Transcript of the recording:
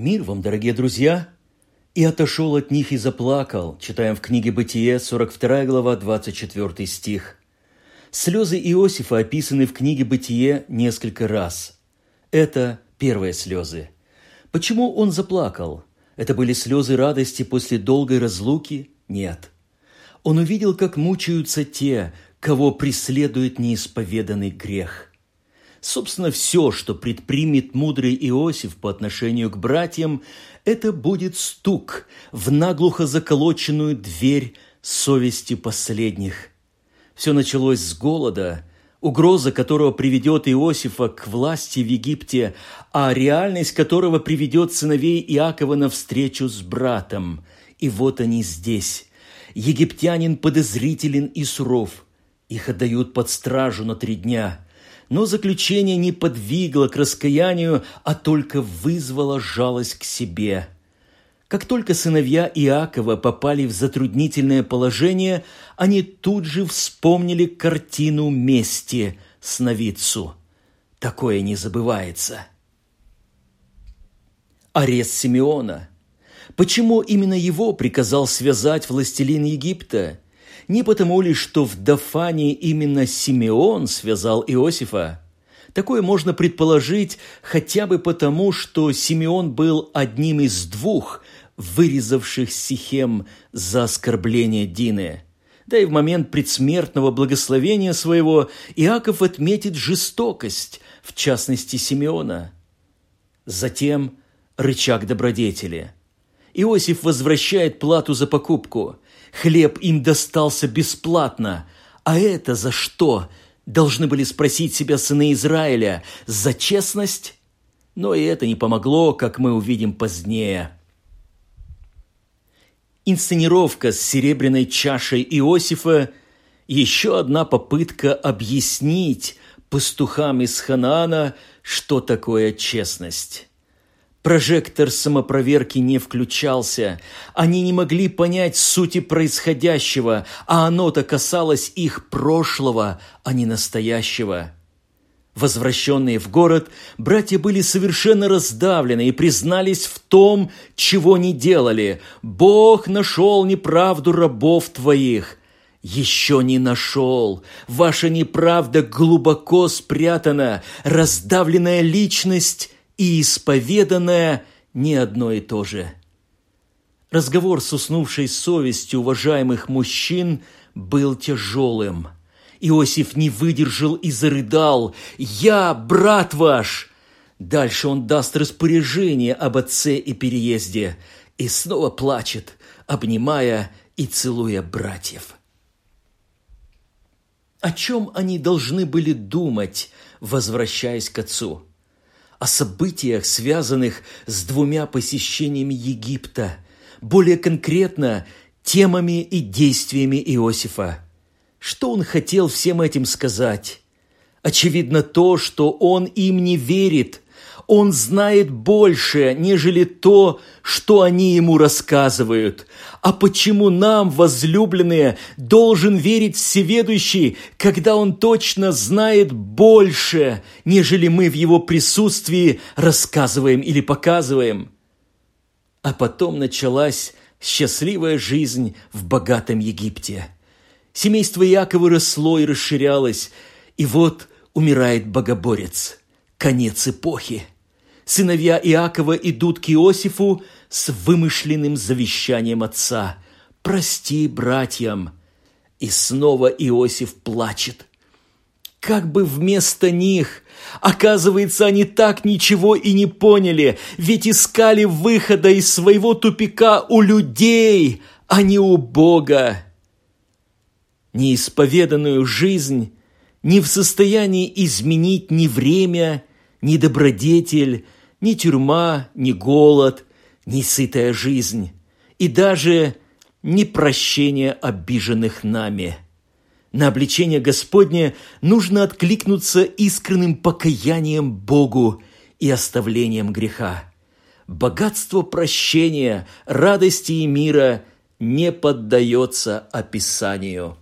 Мир вам, дорогие друзья! «И отошел от них и заплакал», читаем в книге «Бытие», 42 глава, 24 стих. Слезы Иосифа описаны в книге «Бытие» несколько раз. Это первые слезы. Почему он заплакал? Это были слезы радости после долгой разлуки? Нет. Он увидел, как мучаются те, кого преследует неисповеданный грех – Собственно, все, что предпримет мудрый Иосиф по отношению к братьям, это будет стук в наглухо заколоченную дверь совести последних. Все началось с голода, угроза которого приведет Иосифа к власти в Египте, а реальность которого приведет сыновей Иакова на встречу с братом. И вот они здесь. Египтянин подозрителен и суров. Их отдают под стражу на три дня – но заключение не подвигло к раскаянию, а только вызвало жалость к себе. Как только сыновья Иакова попали в затруднительное положение, они тут же вспомнили картину мести сновидцу. Такое не забывается. Арест Симеона. Почему именно его приказал связать властелин Египта – не потому ли, что в Дафане именно Симеон связал Иосифа? Такое можно предположить хотя бы потому, что Симеон был одним из двух, вырезавших Сихем за оскорбление Дины. Да и в момент предсмертного благословения своего Иаков отметит жестокость, в частности Симеона. Затем рычаг добродетели. Иосиф возвращает плату за покупку – Хлеб им достался бесплатно. А это за что? Должны были спросить себя сыны Израиля. За честность? Но и это не помогло, как мы увидим позднее. Инсценировка с серебряной чашей Иосифа – еще одна попытка объяснить пастухам из Ханаана, что такое честность. Прожектор самопроверки не включался. Они не могли понять сути происходящего, а оно-то касалось их прошлого, а не настоящего. Возвращенные в город, братья были совершенно раздавлены и признались в том, чего не делали. «Бог нашел неправду рабов твоих». Еще не нашел. Ваша неправда глубоко спрятана. Раздавленная личность и исповеданное не одно и то же. Разговор с уснувшей совестью уважаемых мужчин был тяжелым. Иосиф не выдержал и зарыдал «Я, брат ваш!» Дальше он даст распоряжение об отце и переезде и снова плачет, обнимая и целуя братьев. О чем они должны были думать, возвращаясь к отцу? О событиях, связанных с двумя посещениями Египта, более конкретно темами и действиями Иосифа. Что он хотел всем этим сказать? Очевидно то, что он им не верит, он знает больше, нежели то, что они ему рассказывают. А почему нам, возлюбленные, должен верить всеведущий, когда он точно знает больше, нежели мы в его присутствии рассказываем или показываем? А потом началась счастливая жизнь в богатом Египте. Семейство Якова росло и расширялось, и вот умирает богоборец. Конец эпохи сыновья Иакова идут к Иосифу с вымышленным завещанием отца. «Прости братьям!» И снова Иосиф плачет. Как бы вместо них, оказывается, они так ничего и не поняли, ведь искали выхода из своего тупика у людей, а не у Бога. Неисповеданную жизнь не в состоянии изменить ни время, ни добродетель, ни тюрьма, ни голод, ни сытая жизнь, и даже ни прощение обиженных нами. На обличение Господне нужно откликнуться искренним покаянием Богу и оставлением греха. Богатство прощения, радости и мира не поддается описанию.